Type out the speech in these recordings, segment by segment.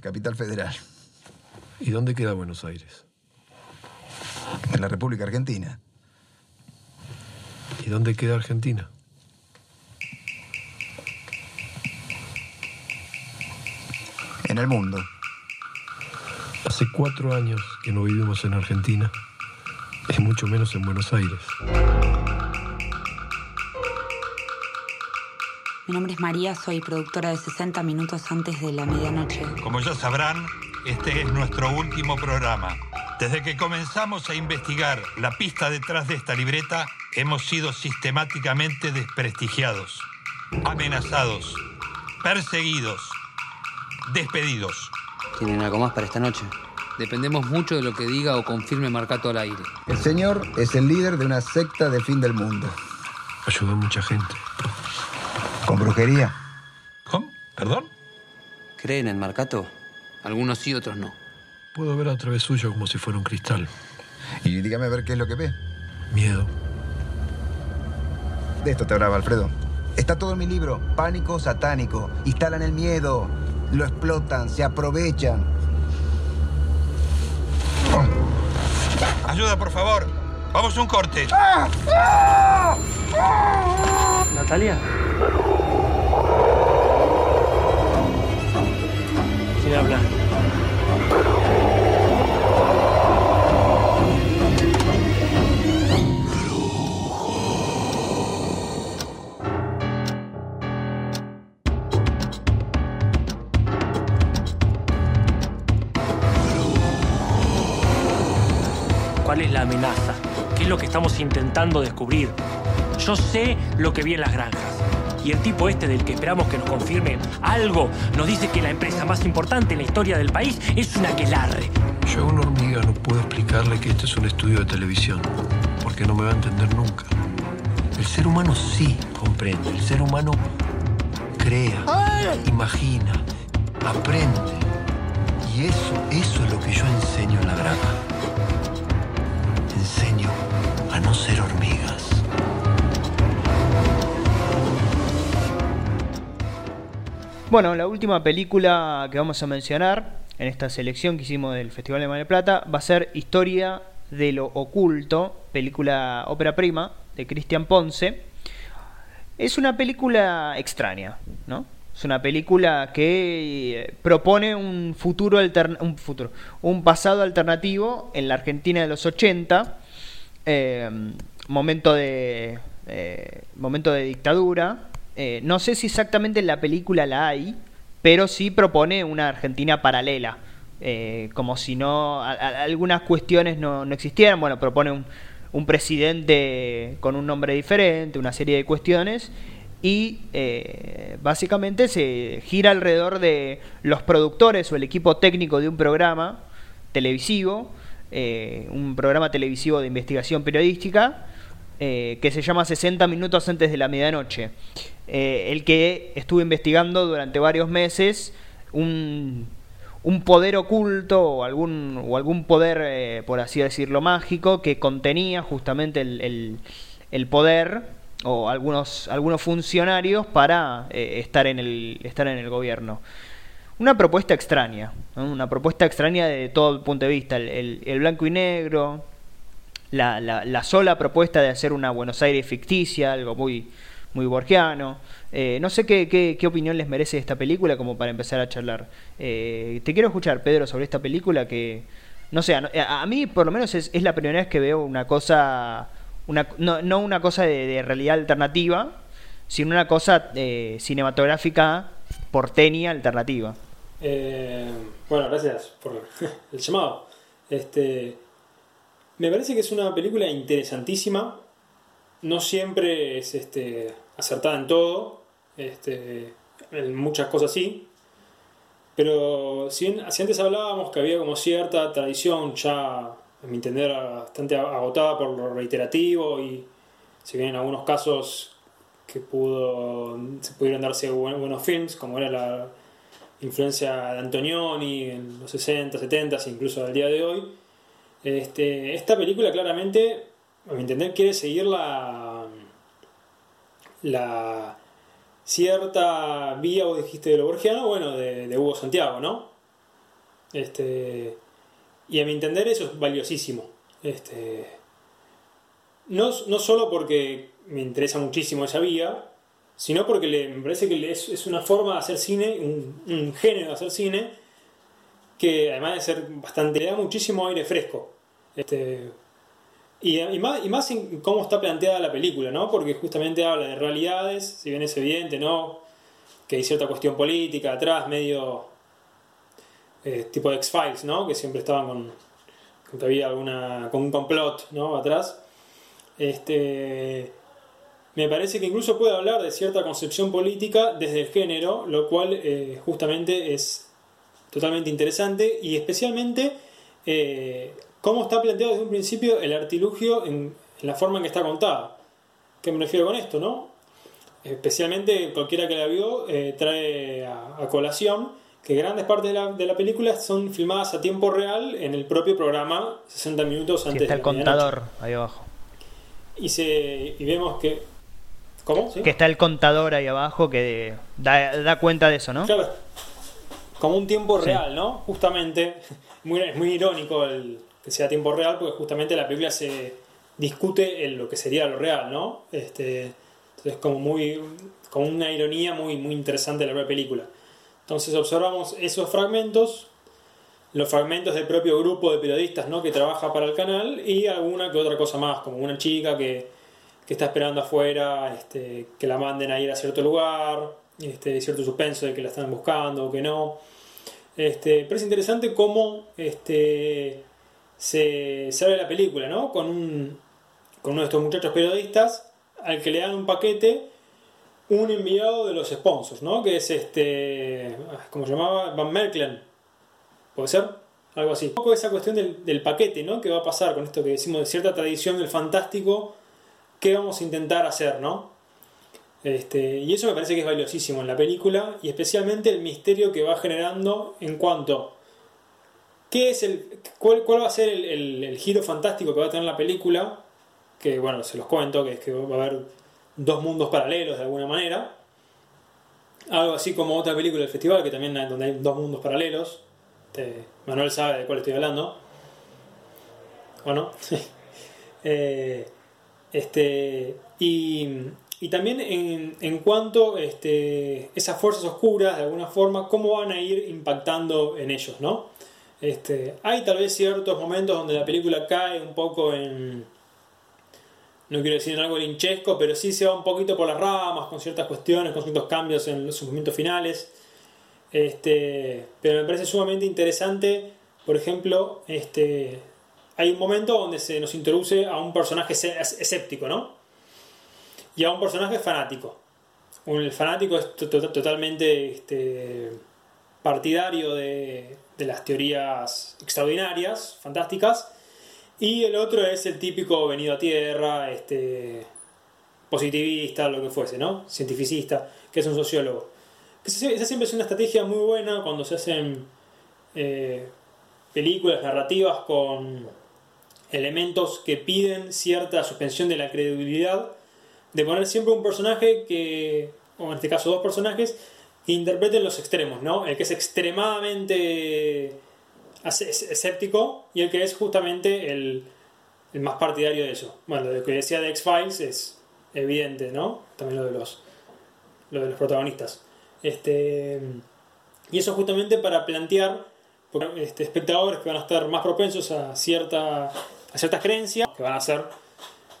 Aires, capital federal. ¿Y dónde queda Buenos Aires? En la República Argentina. ¿Y dónde queda Argentina? En el mundo. Hace cuatro años que no vivimos en Argentina y mucho menos en Buenos Aires. Mi nombre es María, soy productora de 60 minutos antes de la medianoche. Como ya sabrán, este es nuestro último programa. Desde que comenzamos a investigar la pista detrás de esta libreta, hemos sido sistemáticamente desprestigiados, amenazados, perseguidos, despedidos. ¿Tienen algo más para esta noche? Dependemos mucho de lo que diga o confirme Marcato al aire. El señor es el líder de una secta de fin del mundo. Ayudó a mucha gente. ¿Con brujería? ¿Cómo? ¿Perdón? ¿Creen en Marcato? Algunos sí, otros no. Puedo ver a través suyo como si fuera un cristal. Y dígame a ver qué es lo que ve. Miedo. De esto te hablaba Alfredo. Está todo en mi libro, Pánico Satánico. Instalan el miedo, lo explotan, se aprovechan. Ayuda, por favor. Vamos a un corte. ¿Natalia? ¿Quién habla? ¿Cuál es la amenaza? ¿Qué es lo que estamos intentando descubrir? Yo sé lo que vi en las granjas. Y el tipo este del que esperamos que nos confirme algo nos dice que la empresa más importante en la historia del país es una aquelarre. Yo a una hormiga no puedo explicarle que esto es un estudio de televisión, porque no me va a entender nunca. El ser humano sí comprende, el ser humano crea, imagina, aprende. Y eso, eso es lo que yo enseño en la granja. Enseño a no ser hormigas. Bueno, la última película que vamos a mencionar en esta selección que hicimos del Festival de Mar del Plata va a ser Historia de lo Oculto, película ópera prima de Cristian Ponce. Es una película extraña, ¿no? Es una película que eh, propone un futuro, un futuro, un pasado alternativo en la Argentina de los 80, eh, momento de eh, momento de dictadura. Eh, no sé si exactamente en la película la hay, pero sí propone una Argentina paralela, eh, como si no a- algunas cuestiones no, no existieran. Bueno, propone un, un presidente con un nombre diferente, una serie de cuestiones y eh, básicamente se gira alrededor de los productores o el equipo técnico de un programa televisivo, eh, un programa televisivo de investigación periodística eh, que se llama 60 minutos antes de la medianoche, eh, el que estuve investigando durante varios meses un, un poder oculto o algún, o algún poder, eh, por así decirlo, mágico que contenía justamente el, el- poder o algunos, algunos funcionarios para estar, en el, estar en el gobierno. Una propuesta extraña, una propuesta extraña de todo el punto de vista, el- el blanco y negro, la, la- la sola propuesta de hacer una Buenos Aires ficticia, algo muy, muy borgiano. Eh, no sé qué, qué, opinión les merece esta película como para empezar a charlar. Eh, te quiero escuchar, Pedro, sobre esta película que, no sé, a, mí por lo menos es, la primera vez que veo una cosa, una, no, no una cosa de, de realidad alternativa, sino una cosa eh, cinematográfica porteña alternativa. Eh, bueno, gracias por el llamado. Este, me parece que es una película interesantísima. No siempre es este, acertada en todo. Este, en muchas cosas sí. Pero si, si antes hablábamos que había como cierta tradición ya, a mi entender, bastante agotada por lo reiterativo y si bien en algunos casos que pudo, se pudieron darse buen- buenos films, como era la, influencia de Antonioni en los 60, 70, incluso al día de hoy. Este, esta película claramente, a mi entender, quiere seguir la, la cierta vía, vos dijiste de lo borgiano, bueno, de, de Hugo Santiago, ¿no? Este, y a mi entender eso es valiosísimo. Este, no, no solo porque me interesa muchísimo esa vía, sino porque le, me parece que es, es una forma de hacer cine, un, un género de hacer cine, que además de ser bastante, le da muchísimo aire fresco. Este, y, más, y más en cómo está planteada la película, ¿no? Porque justamente habla de realidades, si bien es evidente, ¿no? Que hay cierta cuestión política atrás, medio eh, tipo de X-Files, ¿no? Que siempre estaban con, con alguna, con un complot, ¿no? Atrás. Este, me parece que incluso puede hablar de cierta concepción política desde el género, lo cual eh, justamente es totalmente interesante y especialmente eh, cómo está planteado desde un principio el artilugio en, en la forma en que está contada. ¿Qué me refiero con esto, no? Especialmente cualquiera que la vio eh, trae a, a, colación que grandes partes de la, de la, película son filmadas a tiempo real en el propio programa 60 minutos antes sí, está de el contador ahí abajo. Y, se, y vemos que... ¿Cómo? ¿Sí? Que está el contador ahí abajo que da, da cuenta de eso, ¿no? Claro. Como un tiempo real, sí. ¿no? Justamente. Muy, es muy irónico el, que sea tiempo real porque justamente la película se discute en lo que sería lo real, ¿no? Este, entonces como muy como una ironía muy muy interesante de la película. Entonces observamos esos fragmentos, los fragmentos del propio grupo de periodistas, ¿no? que trabaja para el canal y alguna que otra cosa más, como una chica que, que está esperando afuera, este, que la manden a ir a cierto lugar, este, cierto suspenso de que la están buscando o que no. Este, pero es interesante cómo este, se, se abre la película, ¿no? Con, un, con uno de estos muchachos periodistas al que le dan un paquete, un enviado de los sponsors, ¿no? Que es este, ¿cómo se llamaba? Van Merklen, ¿puede ser? Algo así. Un poco esa cuestión del, paquete, ¿no? ¿Qué va a pasar con esto que decimos de cierta tradición del fantástico? ¿Qué vamos a intentar hacer, ¿no? Este, y eso me parece que es valiosísimo en la película y especialmente el misterio que va generando en cuanto qué es el cuál, cuál va a ser el, giro fantástico que va a tener la película que bueno se los cuento que es que va a haber dos mundos paralelos de alguna manera. Algo así como otra película del festival que también hay, donde hay dos mundos paralelos. Este, Manuel sabe de cuál estoy hablando. O no eh, este y y también en, en cuanto este, esas fuerzas oscuras, de alguna forma, cómo van a ir impactando en ellos, ¿no? Este, hay tal vez ciertos momentos donde la película cae un poco en. No quiero decir en algo linchesco, pero sí se va un poquito por las ramas, con ciertas cuestiones, con ciertos cambios en los movimientos finales. Este, pero me parece sumamente interesante, por ejemplo, este, hay un momento donde se nos introduce a un personaje escéptico, ¿no? Y a un personaje fanático. El fanático es totalmente este, partidario de, de, las teorías extraordinarias, fantásticas, y el otro es el típico venido a tierra, este, positivista, lo que fuese, ¿no? Cientificista, que es un sociólogo. Esa siempre es una estrategia muy buena cuando se hacen eh, películas narrativas con elementos que piden cierta suspensión de la credibilidad de poner siempre un personaje que, o en este caso dos personajes, que interpreten los extremos, ¿no? El que es extremadamente escéptico y el que es justamente el, el más partidario de eso. Bueno, lo que decía de X-Files es evidente, ¿no? También lo de los, lo de los protagonistas. Este, y eso justamente para plantear este, espectadores que van a estar más propensos a, cierta, a ciertas creencias, que van a ser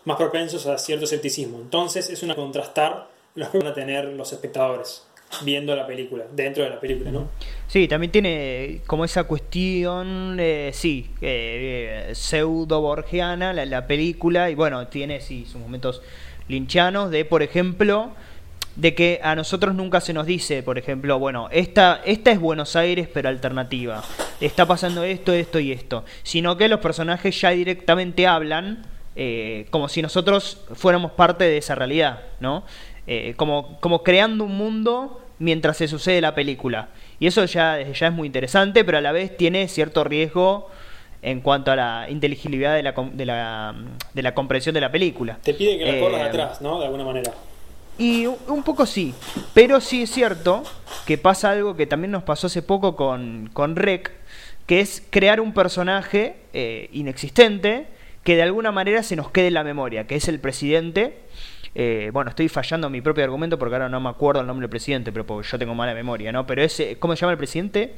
más propensos a cierto escepticismo. Entonces es una contrastar los que van a tener los espectadores viendo la película, dentro de la película, ¿no? Sí, también tiene como esa cuestión, eh, sí, eh, pseudo-borgiana la, la, película, y bueno, tiene sí sus momentos linchanos de, por ejemplo, de que a nosotros nunca se nos dice, por ejemplo, bueno, esta, esta es Buenos Aires pero alternativa, está pasando esto, esto y esto, sino que los personajes ya directamente hablan eh, como si nosotros fuéramos parte de esa realidad, ¿no? Eh, como, como creando un mundo mientras se sucede la película. Y eso ya, ya es muy interesante, pero a la vez tiene cierto riesgo en cuanto a la inteligibilidad de la, de la, de la comprensión de la película. Te pide que la eh, corras atrás, ¿no? De alguna manera. Y un poco sí, pero sí es cierto que pasa algo que también nos pasó hace poco con, con Rec, que es crear un personaje eh, inexistente que de alguna manera se nos quede en la memoria, que es el presidente. Eh, bueno, estoy fallando mi propio argumento porque ahora no me acuerdo el nombre del presidente, pero porque yo tengo mala memoria, ¿no? Pero ese, ¿cómo se llama el presidente?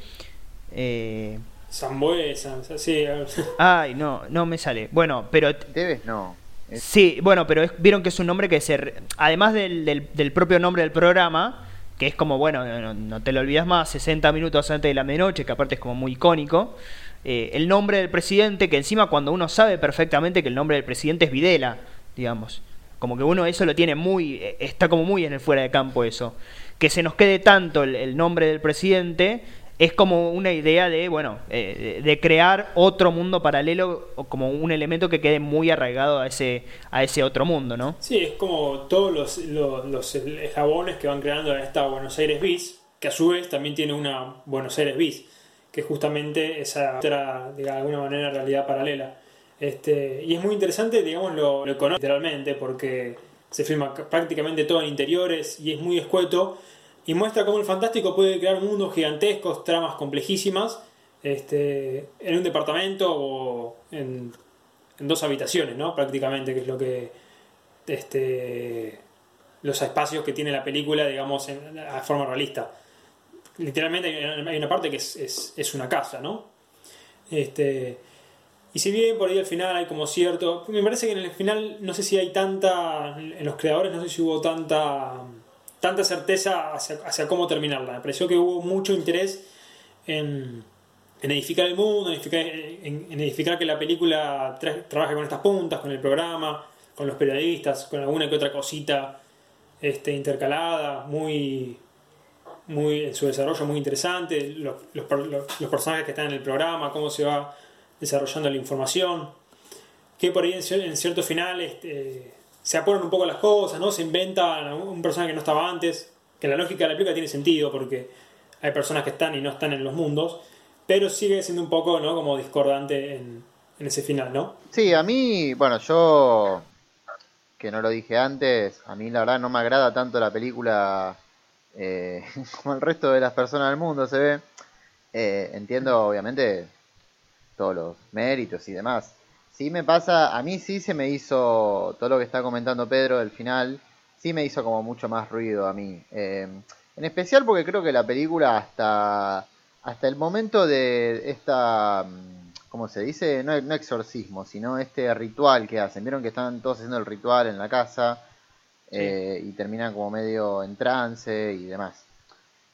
Eh... Samboe, sí. Ay, no, no me sale. Bueno, pero... Debes, no. Sí, bueno, pero vieron que es un nombre que se... Además del, del, propio nombre del programa, que es como, bueno, no, te lo olvidas más, 60 minutos antes de la medianoche, que aparte es como muy icónico. Eh, el nombre del presidente, que encima cuando uno sabe perfectamente que el nombre del presidente es Videla, digamos. Como que uno eso lo tiene muy, eh, está como muy en el fuera de campo eso. Que se nos quede tanto el nombre del presidente es como una idea de, bueno, eh, de crear otro mundo paralelo o como un elemento que quede muy arraigado a ese, a ese otro mundo, ¿no? Sí, es como todos los, los, los jabones que van creando esta Buenos Aires Bis, que a su vez también tiene una Buenos Aires Bis, que es justamente esa otra, de alguna manera, realidad paralela. Este, y es muy interesante, digamos, lo, lo literalmente, porque se filma prácticamente todo en interiores y es muy escueto y muestra cómo el fantástico puede crear mundos gigantescos, tramas complejísimas, este, en un departamento o en, dos habitaciones, ¿no? Prácticamente, que es lo que este, los espacios que tiene la película, digamos, en, forma realista. Literalmente hay una parte que es, es, una casa, ¿no? Este, y si bien por ahí al final hay como cierto... Me parece que en el final no sé si hay tanta... En los creadores no sé si hubo tanta tanta certeza hacia, cómo terminarla. Me pareció que hubo mucho interés en, edificar el mundo, en edificar, que la película trabaje con estas puntas, con el programa, con los periodistas, con alguna que otra cosita este, intercalada, muy, muy en su desarrollo muy interesante, los, personajes que están en el programa, cómo se va desarrollando la información, que por ahí en, cierto final este, se apuran un poco las cosas, ¿no? Se inventa un personaje que no estaba antes, que la lógica de la película tiene sentido porque hay personas que están y no están en los mundos, pero sigue siendo un poco, ¿no? Como discordante en, ese final, ¿no? Sí, a mí, bueno, yo que no lo dije antes, a mí la verdad no me agrada tanto la película eh, como el resto de las personas del mundo se ve. Eh, entiendo obviamente todos los méritos y demás. Sí me pasa, a mí sí se me hizo, todo lo que está comentando Pedro del final, sí me hizo como mucho más ruido a mí. Eh, en especial porque creo que la película hasta, hasta el momento de esta, ¿cómo se dice? No, no exorcismo, sino este ritual que hacen. Vieron que están todos haciendo el ritual en la casa eh, y terminan como medio en trance y demás.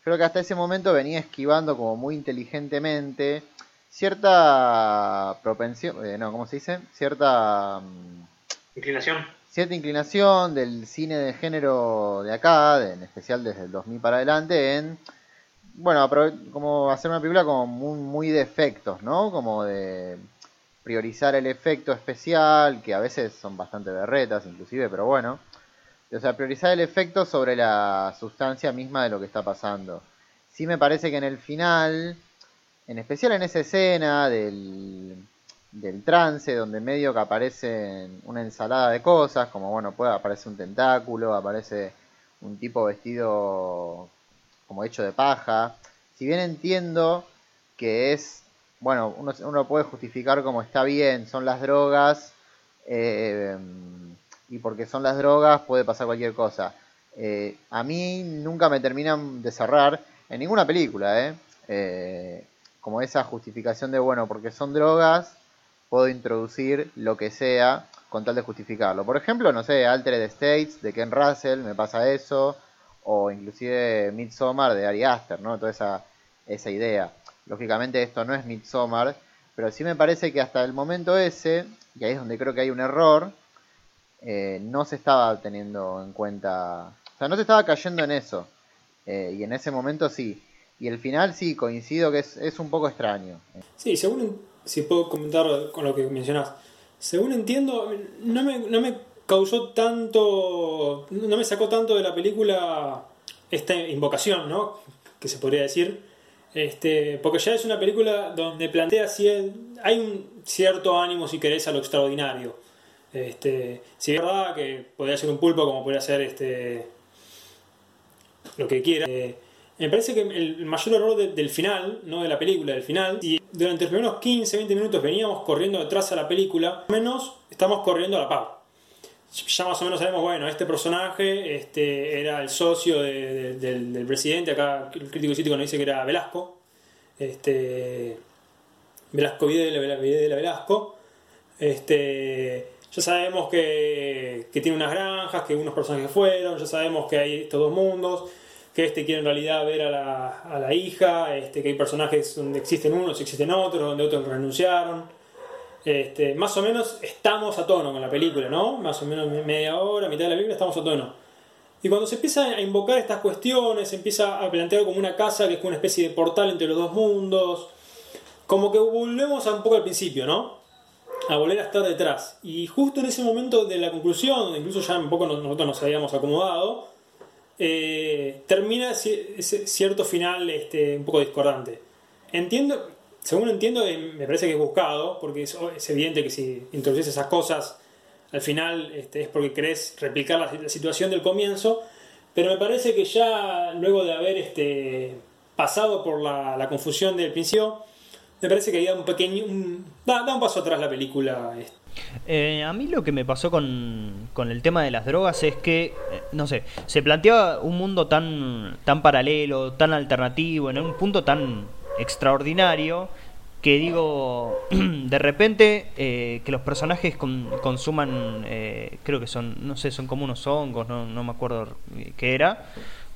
Creo que hasta ese momento venía esquivando como muy inteligentemente cierta propensión, eh, no, ¿cómo se dice? Cierta... Mm, inclinación. Cierta inclinación del cine de género de acá, en especial desde el 2000 para adelante, en, bueno, como hacer una película como muy, muy de efectos, ¿no? Como de priorizar el efecto especial, que a veces son bastante berretas inclusive, pero bueno. O sea, priorizar el efecto sobre la sustancia misma de lo que está pasando. Sí me parece que en el final en especial en esa escena del, del trance, donde medio que aparece una ensalada de cosas, como bueno, puede aparecer un tentáculo, aparece un tipo vestido como hecho de paja. Si bien entiendo que es, bueno, uno, uno puede justificar como está bien, son las drogas, eh, y porque son las drogas puede pasar cualquier cosa. Eh, a mí nunca me terminan de cerrar en ninguna película, ¿eh? eh como esa justificación de, bueno, porque son drogas, puedo introducir lo que sea con tal de justificarlo. Por ejemplo, no sé, Altered States de Ken Russell, me pasa eso, o inclusive Midsommar de Ari Aster, ¿no? Toda esa, esa idea. Lógicamente esto no es Midsommar, pero sí me parece que hasta el momento ese, y ahí es donde creo que hay un error, eh, no se estaba teniendo en cuenta, o sea, no se estaba cayendo en eso. Eh, y en ese momento sí. Y el final sí, coincido que es, un poco extraño. Sí, según, si puedo comentar con lo que mencionás, según entiendo, no me, no me causó tanto, no me sacó tanto de la película esta invocación, ¿no? Que se podría decir. Este, porque ya es una película donde plantea si hay un cierto ánimo, si querés, a lo extraordinario. Este, si es verdad que podría ser un pulpo como podría ser este, lo que quiera. Eh, Me parece que el mayor error del final, no de la película, del final, y durante los primeros 15, 20 minutos veníamos corriendo detrás a la película, menos estamos corriendo a la par. Ya más o menos sabemos, bueno, este personaje este, era el socio del, presidente, acá el crítico político nos dice que era Velasco, este, Velasco Videla, Videla Velasco, este, ya sabemos que, que tiene unas granjas, que unos personajes fueron, ya sabemos que hay estos dos mundos, que este quiere en realidad ver a la, a la hija, este, que hay personajes donde existen unos y existen otros, donde otros renunciaron. Este, más o menos estamos a tono con la película, ¿no? Más o menos media hora, mitad de la película estamos a tono. Y cuando se empieza a invocar estas cuestiones, se empieza a plantear como una casa que es como una especie de portal entre los dos mundos, como que volvemos a un poco al principio, ¿no? A volver a estar detrás. Y justo en ese momento de la conclusión, incluso ya un poco nosotros nos habíamos acomodado, eh, termina cierto final este, un poco discordante. Entiendo, según entiendo, eh, me parece que es buscado, porque es, evidente que si introduces esas cosas, al final este, es porque querés replicar la, situación del comienzo, pero me parece que ya luego de haber este, pasado por la, confusión del principio, me parece que da un pequeño. da, un paso atrás la película. Eh, a mí lo que me pasó con, con, el tema de las drogas es que, eh, no sé, se planteaba un mundo tan, tan paralelo, tan alternativo, en un punto tan extraordinario, que digo, de repente eh, que los personajes consuman, creo que son, no sé, son como unos hongos, no, no me acuerdo qué era,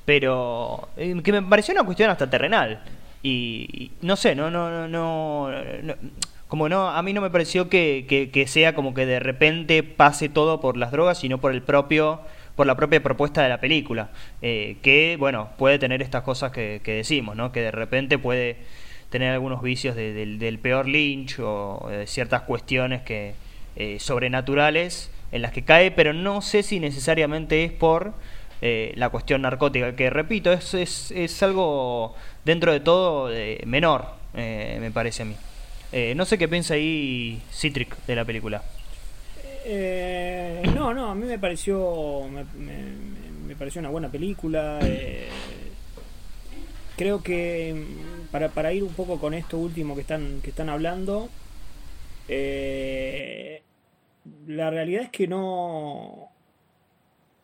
pero que me pareció una cuestión hasta terrenal. Y, no sé, no, no, no, no como no, a mí no me pareció que, sea como que de repente pase todo por las drogas, sino por el propio, por la propia propuesta de la película, eh, que bueno, puede tener estas cosas que, decimos, ¿no? Que de repente puede tener algunos vicios del peor Lynch o de ciertas cuestiones que eh, sobrenaturales en las que cae, pero no sé si necesariamente es por eh, la cuestión narcótica, que repito, es, es, es algo dentro de todo menor, me parece a mí. Eh, no sé qué piensa ahí Citric de la película. Eh, no, no, a mí me pareció me, pareció una buena película. Eh, creo que para, para, ir un poco con esto último que están que están hablando, la realidad es que no,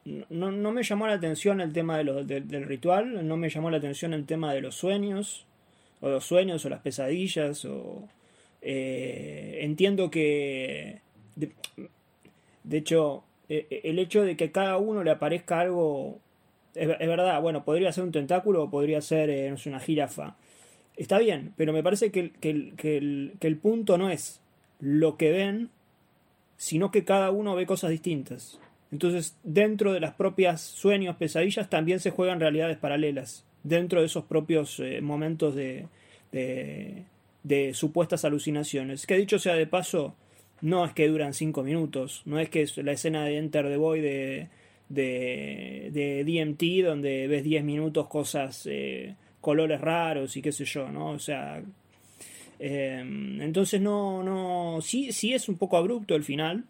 no, no me llamó la atención el tema de del ritual, no me llamó la atención el tema de los sueños o los sueños o las pesadillas o eh, entiendo que, de, hecho, e, e, el hecho de que a cada uno le aparezca algo, es, verdad, bueno, podría ser un tentáculo o podría ser eh, una jirafa. Está bien, pero me parece que, que, que, el, que el punto no es lo que ven, sino que cada uno ve cosas distintas. Entonces, dentro de las propias sueños, pesadillas, también se juegan realidades paralelas. Dentro de esos propios eh, momentos de, de supuestas alucinaciones. Que dicho sea de paso, no es que duran 5 minutos, no es que es la escena de Enter the de, de, de DMT donde ves 10 minutos cosas, eh, colores raros y qué sé yo, ¿no? O sea, em, entonces no, no, sí, sí es un poco abrupto el final.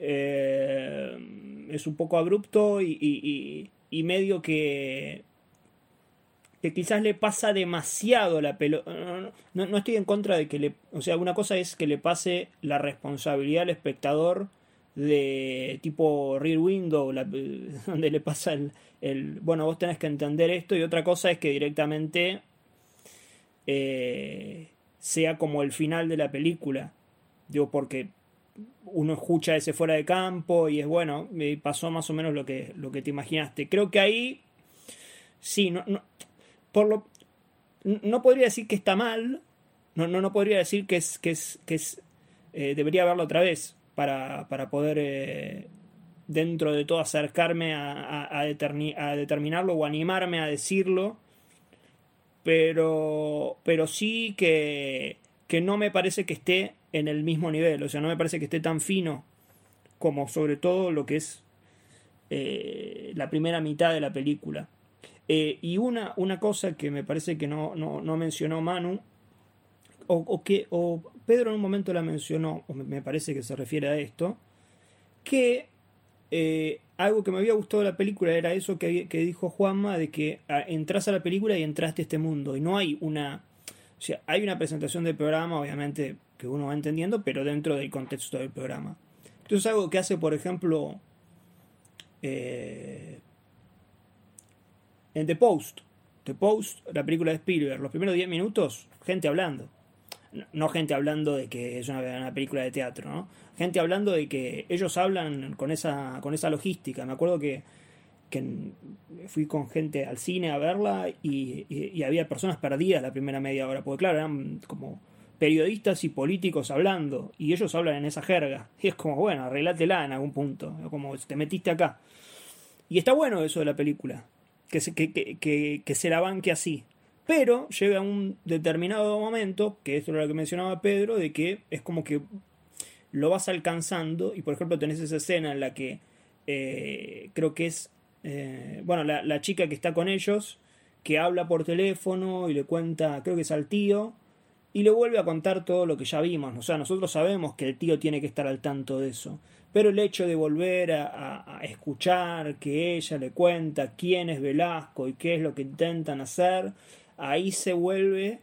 Eh, es un poco abrupto y, y medio que que quizás le pasa demasiado la pelota. No, no, estoy en contra de que le... O sea, una cosa es que le pase la responsabilidad al espectador de tipo Rear Window, donde le pasa el, el, Bueno, vos tenés que entender esto y otra cosa es que directamente eh, sea como el final de la película. Digo, porque uno escucha ese fuera de campo y es bueno, pasó más o menos lo que, lo que te imaginaste. Creo que ahí... Sí, no, no, por lo no podría decir que está mal, no, no, no podría decir que es que es que es eh, debería verlo otra vez para, para poder eh, dentro de todo acercarme a, a, determinarlo o animarme a decirlo, pero pero sí que que no me parece que esté en el mismo nivel, o sea, no me parece que esté tan fino como sobre todo lo que es eh, la primera mitad de la película. Eh, y una, una cosa que me parece que no, no, mencionó Manu, o, que o Pedro en un momento la mencionó, o me parece que se refiere a esto, que eh, algo que me había gustado de la película era eso que, que dijo Juanma, de que ah, entras a la película y entraste a este mundo. Y no hay una... O sea, hay una presentación del programa, obviamente, que uno va entendiendo, pero dentro del contexto del programa. Entonces algo que hace, por ejemplo, eh, en The Post. The Post, la película de Spielberg, los primeros 10 minutos, gente hablando. No gente hablando de que es una, película de teatro, ¿no? Gente hablando de que ellos hablan con esa, con esa logística. Me acuerdo que, que fui con gente al cine a verla y, y, había personas perdidas la primera media hora, porque claro, eran como periodistas y políticos hablando, y ellos hablan en esa jerga. Y es como, bueno, arreglátela en algún punto, como te metiste acá. Y está bueno eso de la película, que se, que, que, que, se la banque así. Pero llega un determinado momento, que esto era lo que mencionaba Pedro, de que es como que lo vas alcanzando, y por ejemplo tenés esa escena en la que eh, creo que es, eh, bueno, la, la chica que está con ellos, que habla por teléfono y le cuenta, creo que es al tío, y le vuelve a contar todo lo que ya vimos. O sea, nosotros sabemos que el tío tiene que estar al tanto de eso. Pero el hecho de volver a, escuchar que ella le cuenta quién es Velasco y qué es lo que intentan hacer, ahí se vuelve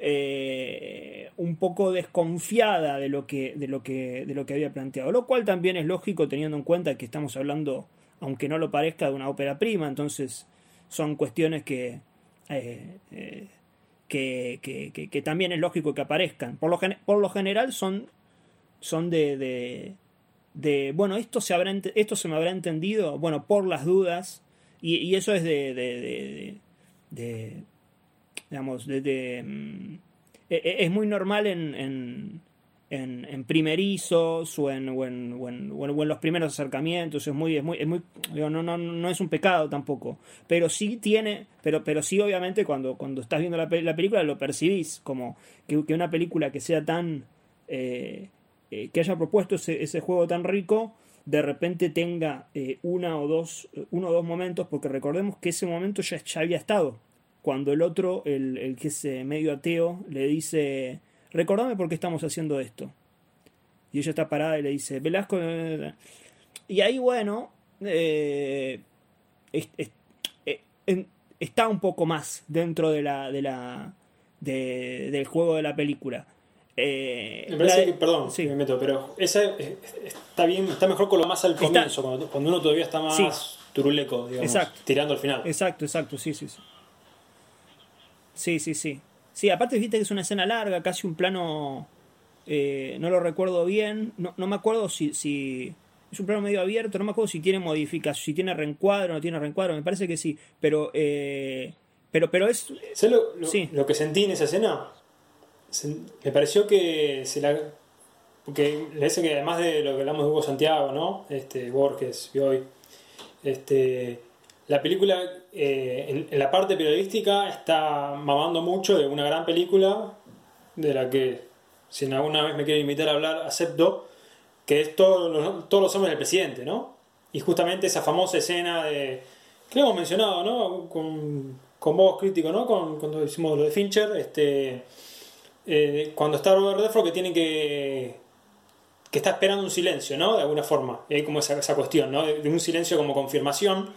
eh, un poco desconfiada de lo, que, de, lo que, de lo que había planteado. Lo cual también es lógico teniendo en cuenta que estamos hablando, aunque no lo parezca, de una ópera prima. Entonces son cuestiones que... Eh, eh, que, que, que, también es lógico que aparezcan. Por lo, por lo general son, son de, de, bueno, esto se, habrá, esto se me habrá entendido, bueno, por las dudas, y, eso es de, de, de digamos, de, mm, es muy normal en, en, en, primerizos o en, los primeros acercamientos, es muy, es muy, es muy no, es un pecado tampoco, pero sí tiene, pero, sí obviamente cuando, estás viendo la, la película lo percibís como que, una película que sea tan, eh, eh, que haya propuesto ese, juego tan rico, de repente tenga eh, una o dos, uno o dos momentos, porque recordemos que ese momento ya, había estado, cuando el otro, el que es medio ateo, le dice recordame por qué estamos haciendo esto. Y ella está parada y le dice, Velasco... Y ahí, bueno, eh, es, es, es, está un poco más dentro de la, de la, de, del juego de la película. Eh, me parece la, que, perdón, sí. me meto, pero esa está bien, está mejor con lo más al comienzo, está, cuando, cuando, uno todavía está más sí. turuleco, digamos, exacto. tirando al final. Exacto, exacto, sí, sí, sí. Sí, sí, sí. Sí, aparte viste que es una escena larga, casi un plano. Eh, no lo recuerdo bien. No, no me acuerdo si, si, Es un plano medio abierto. No me acuerdo si tiene modificación, si tiene reencuadro o no tiene reencuadro. Me parece que sí. Pero. Eh, pero, pero es. ¿Sabes lo, lo, sí. lo que sentí en esa escena? Se, me pareció que se la. Porque le dice que además de lo que hablamos de Hugo Santiago, ¿no? Este, Borges y hoy. Este la película, eh, en, la parte periodística, está mamando mucho de una gran película, de la que, si en alguna vez me quieren invitar a hablar, acepto, que es todo los, todos los hombres del presidente, ¿no? Y justamente esa famosa escena de, que hemos mencionado, ¿no? Con, con voz crítico, ¿no? Con, cuando hicimos lo de Fincher, este, eh, cuando está Robert Redford que tiene que, que está esperando un silencio, ¿no? De alguna forma. Hay como esa, esa cuestión, ¿no? De un silencio como confirmación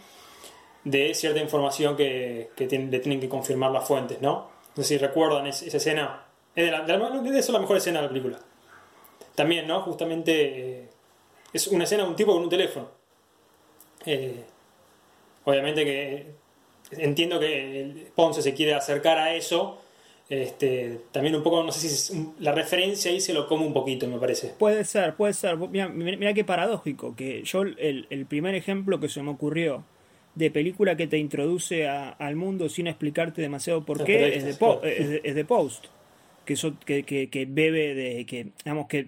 de cierta información que, tienen, le tienen que confirmar las fuentes, ¿no? No sé si recuerdan esa, escena. Es de, la, la, de, eso la mejor escena de la película. También, ¿no? Justamente eh, es una escena de un tipo con un teléfono. Eh, obviamente que entiendo que Ponce se quiere acercar a eso. Este, también un poco, no sé si la referencia ahí se lo come un poquito, me parece. Puede ser, puede ser. Mira, mira qué paradójico, que yo el primer ejemplo que se me ocurrió de película que te introduce a, al mundo sin explicarte demasiado por qué es de, po, es, de, es de, Post que, eso, que, que, que, bebe de que digamos que,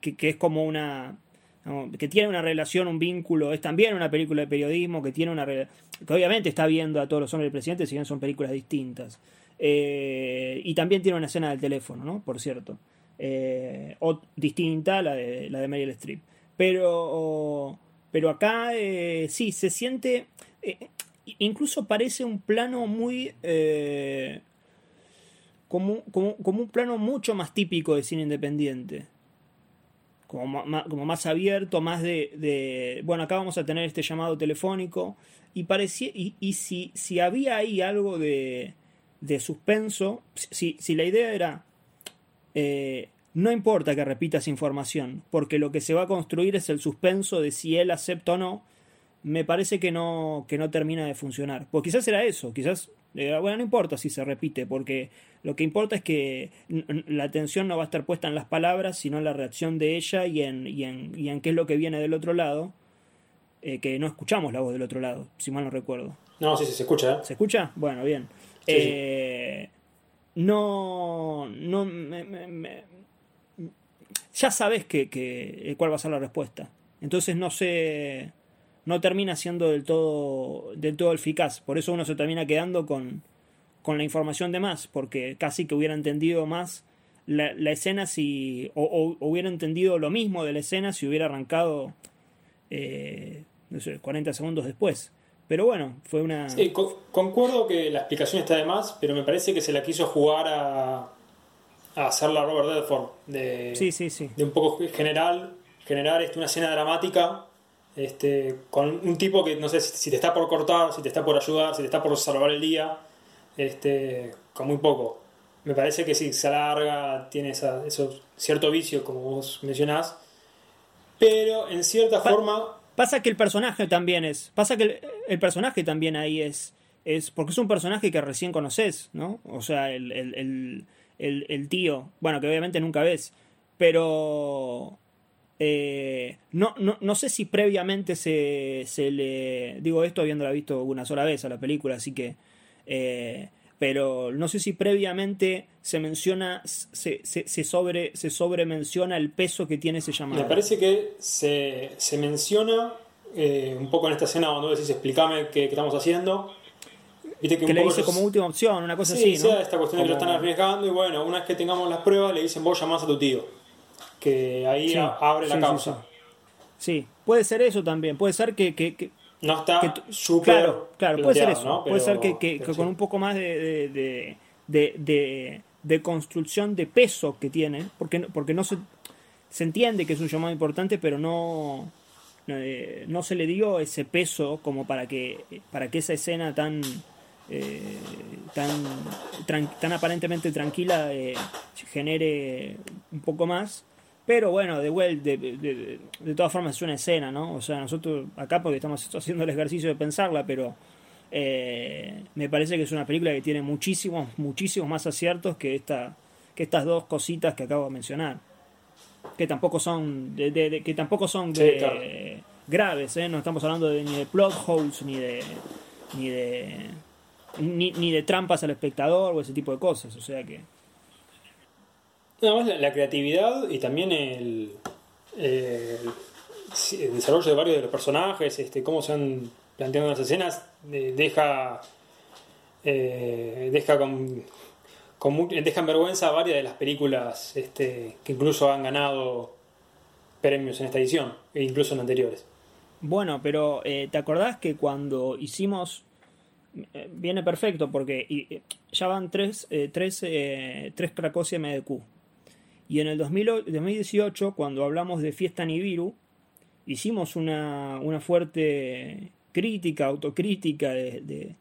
que, es como una digamos, que tiene una relación un vínculo es también una película de periodismo que tiene una que obviamente está viendo a todos los hombres del presidente si bien son películas distintas. Eh, y también tiene una escena del teléfono no por cierto. Eh, o distinta la de la de Meryl Streep. Pero pero acá eh, sí se siente eh, incluso parece un plano muy... Eh, como, como, como, un plano mucho más típico de cine independiente. como, como más abierto, más de, bueno, acá vamos a tener este llamado telefónico. Y parecía, y, si, si había ahí algo de, de suspenso, si, si la idea era, eh, no importa que repitas información, porque lo que se va a construir es el suspenso de si él acepta o no, me parece que no, que no termina de funcionar. Pues quizás era eso, quizás, eh, bueno, no importa si se repite, porque lo que importa es que la atención no va a estar puesta en las palabras, sino en la reacción de ella y en, y en, y en qué es lo que viene del otro lado, eh, que no escuchamos la voz del otro lado, si mal no recuerdo. No, sí, sí, se escucha, ¿eh? ¿Se escucha? Bueno, bien. Sí, Eh, No. no me- me- me- ya sabes que, que- cuál va a ser la respuesta. Entonces no sé. No termina siendo del todo, del todo eficaz. Por eso uno se termina quedando con, con la información de más. Porque casi que hubiera entendido más la, la escena si. O, o hubiera entendido lo mismo de la escena si hubiera arrancado. eh, no sé, 40 segundos después. Pero bueno, fue una. Sí, co- concuerdo que la explicación está de más, pero me parece que se la quiso jugar a, a hacerla Robert Redford. De, Sí, sí, sí. de un poco general, generar este, una escena dramática este, con un tipo que no sé si, si te está por cortar, si te está por ayudar, si te está por salvar el día, este, con muy poco. Me parece que sí, se alarga, tiene esa, eso, cierto vicio, como vos mencionás, pero en cierta Pa- forma Pasa que el personaje también es. Pasa que el, el personaje también ahí es. es porque es un personaje que recién conoces, ¿no? O sea, el, el- el tío. Bueno, que obviamente nunca ves. Pero. Eh, no, no, no sé si previamente se, se le. Digo esto habiéndola visto una sola vez a la película, así que. eh, pero no sé si previamente se menciona, se, se, se sobre, se sobremenciona el peso que tiene ese llamado. Me parece que se, se menciona eh, un poco en esta escena cuando decís explícame qué, qué estamos haciendo. Viste que, que un le poco dice ellos- como última opción, una cosa sí, así, ¿no? sea esta cuestión de que lo Como- están arriesgando y bueno, una vez que tengamos las pruebas le dicen vos llamás a tu tío. Que ahí Sí, abre la sí, causa. Sí, puede ser eso también, puede ser que... que- que- No está que claro, claro, puede ser eso. ¿no? puede ser que, que- con un poco más de, de, de, de- construcción de peso que tiene, porque, no- porque no se, se entiende que es un llamado importante, pero no, eh, no se le dio ese peso como para que, para que esa escena tan... eh, tan, tran- tan aparentemente tranquila eh, genere un poco más pero bueno, de, de, de, de- de todas formas es una escena, ¿no? O sea, nosotros acá porque estamos haciendo el ejercicio de pensarla, pero eh, me parece que es una película que tiene muchísimos, muchísimos más aciertos que, esta, que estas dos cositas que acabo de mencionar. Que tampoco son, de, que tampoco son Sí, graves, ¿eh? No estamos hablando de, ni de plot holes, ni de... Ni de ni, ni de trampas al espectador o ese tipo de cosas. O sea que... La, creatividad y también el, desarrollo de varios de los personajes, este, cómo se han planteado las escenas, deja eh, deja con, deja en vergüenza varias de las películas este, que incluso han ganado premios en esta edición e incluso en anteriores. Bueno, pero eh, ¿te acordás que cuando hicimos... eh, viene perfecto porque eh, ya van tres, tres, tres Cracosia MDQ. Y en el 2000 o- 2018, cuando hablamos de Fiesta Nibiru, hicimos una, una fuerte crítica, autocrítica de, de,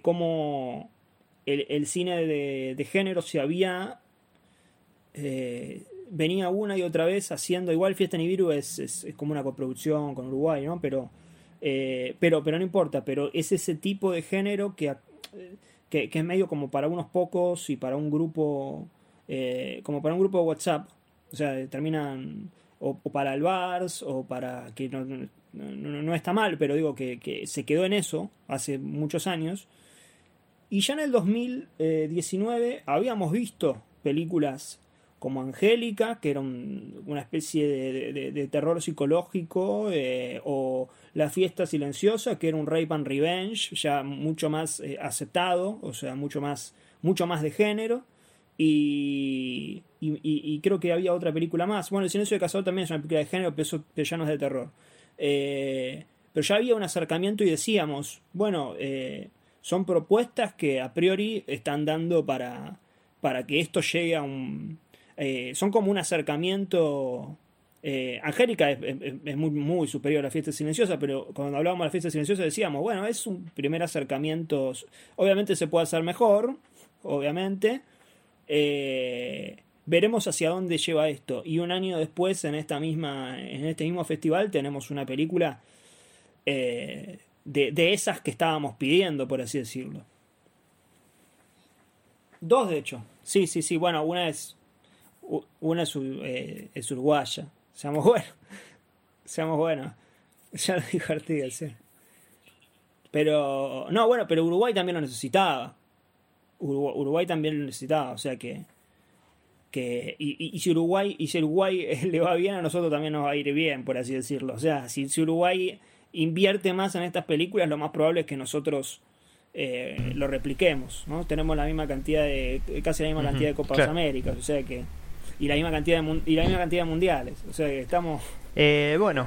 cómo el, cine de, género se había eh, venía una y otra vez haciendo igual Fiesta Nibiru es, es, es como una coproducción con Uruguay no pero eh, pero pero no importa pero es ese tipo de género que, ac- que, que es medio como para unos pocos y para un grupo eh, como para un grupo de WhatsApp o sea terminan o, para el Bars o para que no, no, está mal pero digo que, se quedó en eso hace muchos años y ya en el 2019 habíamos visto películas como Angélica, que era un- una especie de terror psicológico, eh, o La fiesta silenciosa, que era un rape and revenge, ya mucho más eh, aceptado, o sea, mucho más, mucho más de género. Y, creo que había otra película más. Bueno, El silencio de Cazador también es una película de género, pero, eso, pero ya no es de terror. Eh, pero ya había un acercamiento y decíamos, bueno, eh, son propuestas que a priori están dando para, para que esto llegue a un, eh, son como un acercamiento. Angélica es muy, muy superior a la fiesta silenciosa, pero cuando hablábamos de la fiesta silenciosa decíamos, bueno, es un primer acercamiento. Obviamente se puede hacer mejor, obviamente. Eh, veremos hacia dónde lleva esto. Y un año después, en esta misma, en este mismo festival, tenemos una película eh, de, esas que estábamos pidiendo, por así decirlo. Dos, de hecho. Sí, sí, sí. Bueno, una es. Una es, eh, uruguaya. Seamos buenos. Seamos buenos. Ya lo dijo sí. Pero. No, bueno, pero Uruguay también lo necesitaba. Uruguay, Uruguay también lo necesitaba. O sea que. que y, y- si Uruguay, y si Uruguay le va bien, a nosotros también nos va a ir bien, por así decirlo. O sea, si, si Uruguay invierte más en estas películas, lo más probable es que nosotros eh, lo repliquemos, ¿no? Tenemos la misma cantidad de, casi la misma cantidad de Copas claro. Américas, o sea que, y la misma cantidad de, y la misma cantidad de mundiales, o sea que estamos, Eh, bueno,